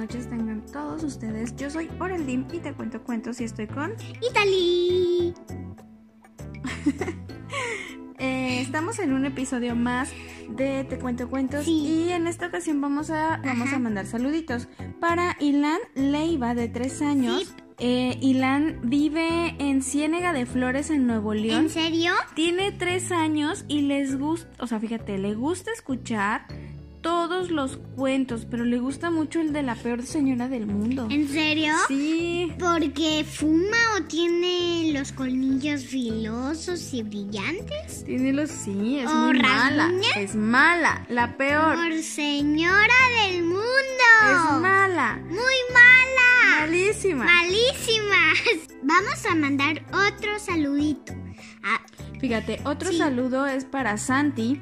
noches tengan todos ustedes. Yo soy Oreldim y te cuento cuentos y estoy con Italy. Eh, estamos en un episodio más de Te cuento cuentos Sí. y en esta ocasión vamos a vamos a mandar saluditos para Ilan Leiva de tres años. Sí. Eh, Ilan vive en Ciénega de Flores en Nuevo León. ¿En serio? Tiene tres años y les gusta, o sea, fíjate, le gusta escuchar todos los cuentos, pero le gusta mucho el de la peor señora del mundo. ¿En serio? Sí, ¿Porque fuma o tiene los colmillos filosos y brillantes? tiene los sí, es ¿O muy mala, es mala, la peor, Por señora del mundo. es mala, Muy mala. malísima. Malísimas. Vamos a mandar otro saludito. Ah, Fíjate, otro Sí. saludo es para Santi,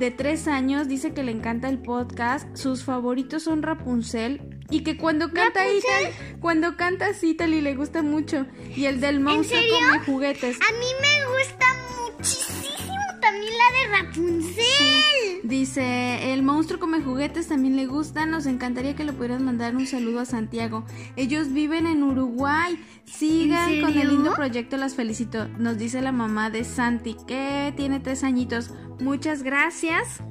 de tres años, dice que le encanta el podcast, sus favoritos son Rapunzel y que cuando canta Italy, cuando canta Italy le gusta mucho y el del monstruo come juguetes. a mí me gusta muchísimo también la de Rapunzel. Dice, el monstruo come juguetes también le gusta, nos encantaría que le pudieras mandar un saludo a Santiago. Ellos viven en Uruguay, sigan ¿En con el lindo proyecto, las felicito. Nos dice la mamá de Santi, que tiene tres añitos. Muchas gracias.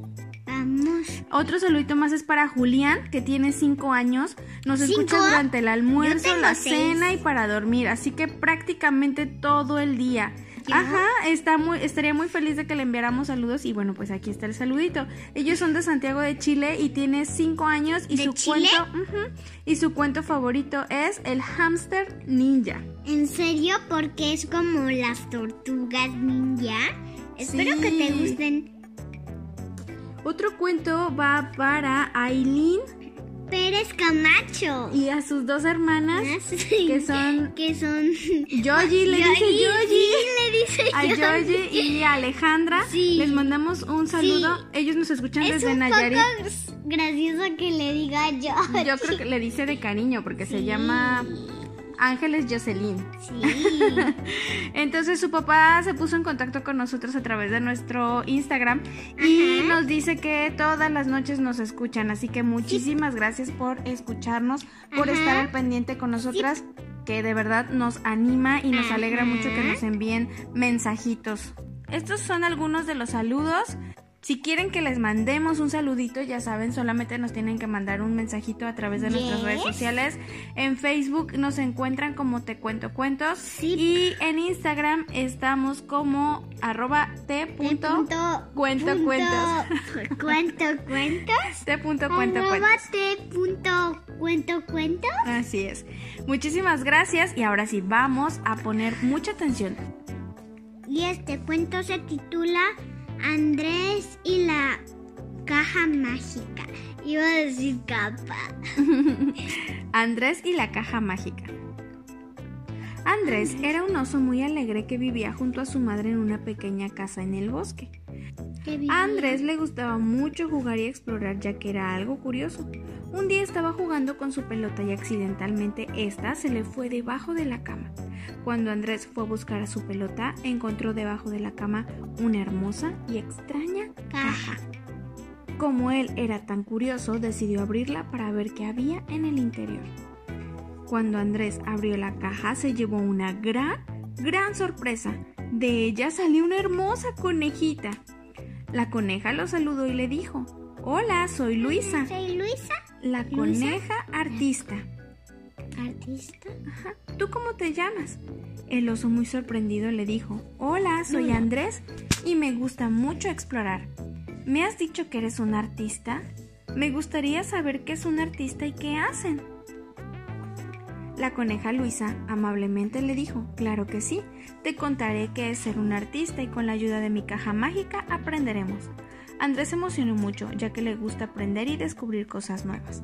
Vamos. Otro saludito más es para Julián, que tiene cinco años. Nos ¿Cinco? escucha durante el almuerzo, la seis. cena y para dormir, así que prácticamente todo el día. Ajá, está muy, estaría muy feliz de que le enviáramos saludos y bueno, pues aquí está el saludito. Ellos son de Santiago de Chile y tiene cinco años y ¿De su Chile? cuento y su cuento favorito es el hámster ninja. ¿En serio? Porque es como las tortugas ninja. Espero Sí. que te gusten. Otro cuento va para Aileen Pérez Camacho. y a sus dos hermanas que son que son Yoyi, le dice Yoyi. sí, le dice a. Yoyi y a Alejandra. Sí. Les mandamos un saludo. Sí. Ellos nos escuchan Es desde un Nayarit. poco gracioso que le diga yo. Yo creo que le dice de cariño porque se llama Ángeles Jocelyn. Sí. Entonces su papá se puso en contacto con nosotros a través de nuestro Instagram y Ajá. nos dice que todas las noches nos escuchan. Así que muchísimas gracias por escucharnos, por Ajá. estar al pendiente con nosotras, que de verdad nos anima y nos Ajá. alegra mucho que nos envíen mensajitos. Estos son algunos de los saludos. Si quieren que les mandemos un saludito, ya saben, solamente nos tienen que mandar un mensajito a través de nuestras redes sociales. En Facebook nos encuentran como Te Cuento Cuentos. Sí. Y en Instagram estamos como arroba te punto Punto- cuento punto- cuentos. Cuento cuentos. te punto cuento cuentos. te punto cuento cuentos. Así es. Muchísimas gracias y ahora sí, vamos a poner mucha atención. Y este cuento se titula Andrés y la caja mágica. Iba a decir capa. Andrés y la caja mágica. Andrés era un oso muy alegre que vivía junto a su madre en una pequeña casa en el bosque. A Andrés le gustaba mucho jugar y explorar ya que era algo curioso. Un día estaba jugando con su pelota y accidentalmente esta se le fue debajo de la cama. Cuando Andrés fue a buscar a su pelota, encontró debajo de la cama una hermosa y extraña caja. Como él era tan curioso, decidió abrirla para ver qué había en el interior. Cuando Andrés abrió la caja, se llevó una gran, gran sorpresa. De ella salió una hermosa conejita. La coneja lo saludó y le dijo, Hola, soy Luisa, Soy Luisa, la ¿Luisa? coneja artista. artista. Ajá, ¿tú cómo te llamas? El oso muy sorprendido le dijo, Hola, soy Luna. Andrés y me gusta mucho explorar. ¿Me has dicho que eres un artista? Me gustaría saber qué es un artista y qué hacen. La coneja Luisa amablemente le dijo, Claro que sí, te contaré qué es ser un artista y con la ayuda de mi caja mágica aprenderemos. Andrés se emocionó mucho, ya que le gusta aprender y descubrir cosas nuevas.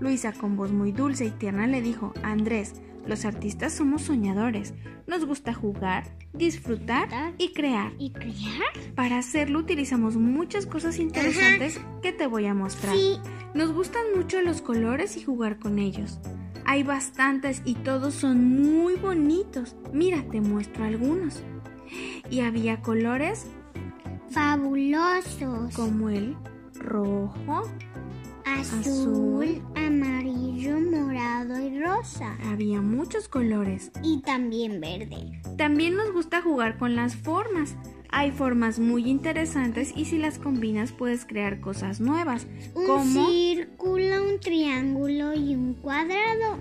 Luisa, con voz muy dulce y tierna, le dijo, Andrés, los artistas somos soñadores. Nos gusta jugar, disfrutar y crear. ¿Y crear? Para hacerlo utilizamos muchas cosas interesantes que te voy a mostrar. Sí. Nos gustan mucho los colores y jugar con ellos. Hay bastantes y todos son muy bonitos. Mira, te muestro algunos. Y había colores Fabulosos. como el rojo, azul, azul, amarillo, amarillo, morado y rosa. Había muchos colores. Y también verde. También nos gusta jugar con las formas. Hay formas muy interesantes y si las combinas puedes crear cosas nuevas. Un como círculo, un triángulo y un cuadrado.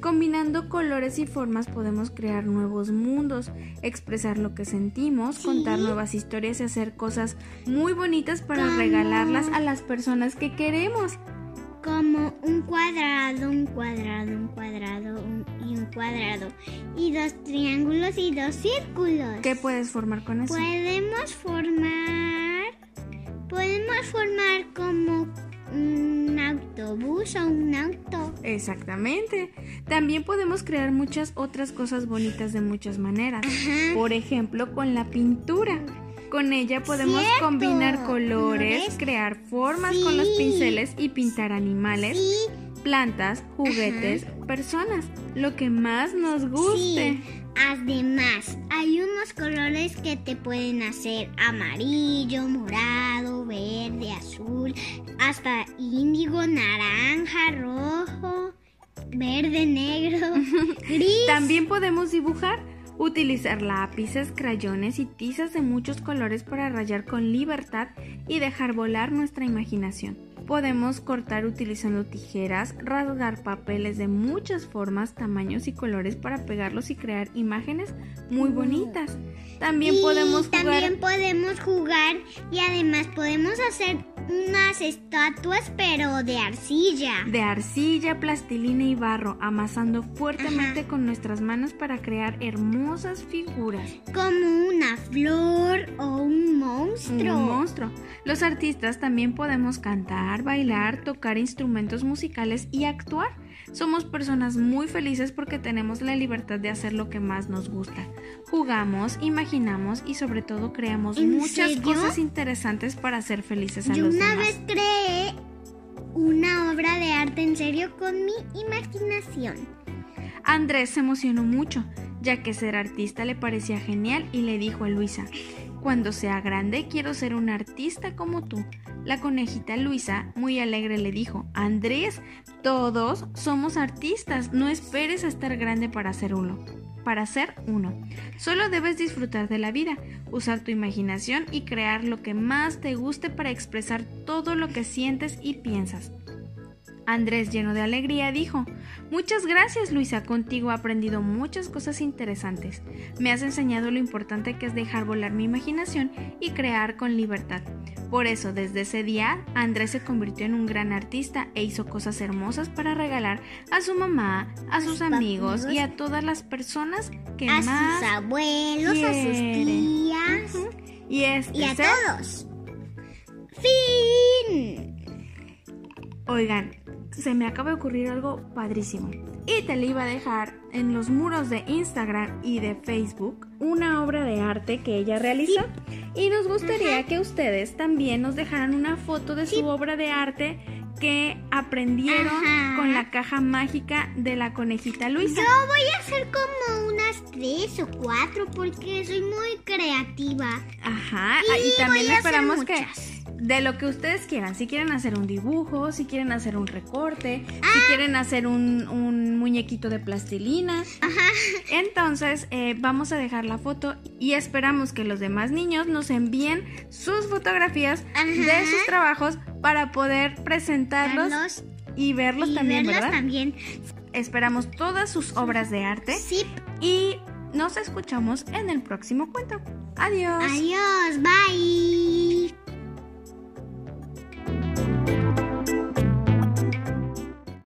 Combinando colores y formas podemos crear nuevos mundos, expresar lo que sentimos, Sí. contar nuevas historias y hacer cosas muy bonitas para Como- regalarlas a las personas que queremos. Como un cuadrado, un cuadrado, un cuadrado un- y un cuadrado. Y dos triángulos y dos círculos. ¿Qué puedes formar con eso? Podemos formar. Podemos formar como un autobús o un auto. Exactamente. También podemos crear muchas otras cosas bonitas de muchas maneras. Ajá. Por ejemplo, con la pintura. Con ella podemos Cierto. combinar colores, ¿Colores? crear formas con los pinceles y pintar animales, Sí, plantas, juguetes, personas, lo que más nos guste. sí. Además, hay unos colores que te pueden hacer amarillo, morado, verde, azul, hasta índigo, naranja, rojo, verde, negro, gris. También podemos dibujar, utilizar lápices, crayones y tizas de muchos colores para rayar con libertad y dejar volar nuestra imaginación. Podemos cortar utilizando tijeras, rasgar papeles de muchas formas, tamaños y colores para pegarlos y crear imágenes muy bonitas. También Y podemos jugar También podemos jugar y además podemos hacer unas estatuas pero de arcilla. de arcilla, plastilina y barro, amasando fuertemente con nuestras manos para crear hermosas figuras. Como una flor o un Un monstruo. monstruo. Los artistas también podemos cantar, bailar, tocar instrumentos musicales y actuar. Somos personas muy felices porque tenemos la libertad de hacer lo que más nos gusta. Jugamos, imaginamos y sobre todo creamos ¿En muchas serio? cosas interesantes para ser felices a Yo los una demás. vez creé una obra de arte en serio con mi imaginación. Andrés se emocionó mucho, ya que ser artista le parecía genial y le dijo a Luisa, cuando sea grande quiero ser un artista como tú. La conejita Luisa, muy alegre, le dijo, Andrés, todos somos artistas, no esperes a estar grande para ser uno. Para ser uno. Solo debes disfrutar de la vida, usar tu imaginación y crear lo que más te guste para expresar todo lo que sientes y piensas. Andrés, lleno de alegría, dijo, Muchas gracias Luisa, contigo he aprendido muchas cosas interesantes. Me has enseñado lo importante que es dejar volar mi imaginación y crear con libertad. Por eso, desde ese día, Andrés se convirtió en un gran artista e hizo cosas hermosas para regalar a su mamá, a sus amigos y a todas las personas que A más sus abuelos, a sus tías y este y a ser- todos. Fin. Oigan, se me acaba de ocurrir algo padrísimo. Y te le iba a dejar en los muros de Instagram y de Facebook una obra de arte que ella realizó. Y nos gustaría que ustedes también nos dejaran una foto de su obra de arte que aprendieron Ajá. con la caja mágica de la conejita Luisa. Yo voy a hacer como unas tres o cuatro porque soy muy creativa. Ajá, Y y, también esperamos que. De lo que ustedes quieran, si quieren hacer un dibujo, si quieren hacer un recorte, si Ah. quieren hacer un, un muñequito de plastilina, Ajá. Entonces eh, vamos a dejar la foto y esperamos que los demás niños nos envíen sus fotografías Ajá. de sus trabajos para poder presentarlos y verlos y también, verlos ¿verdad? también. Esperamos todas sus obras de arte Sí. y nos escuchamos en el próximo cuento. Adiós. Adiós. Bye.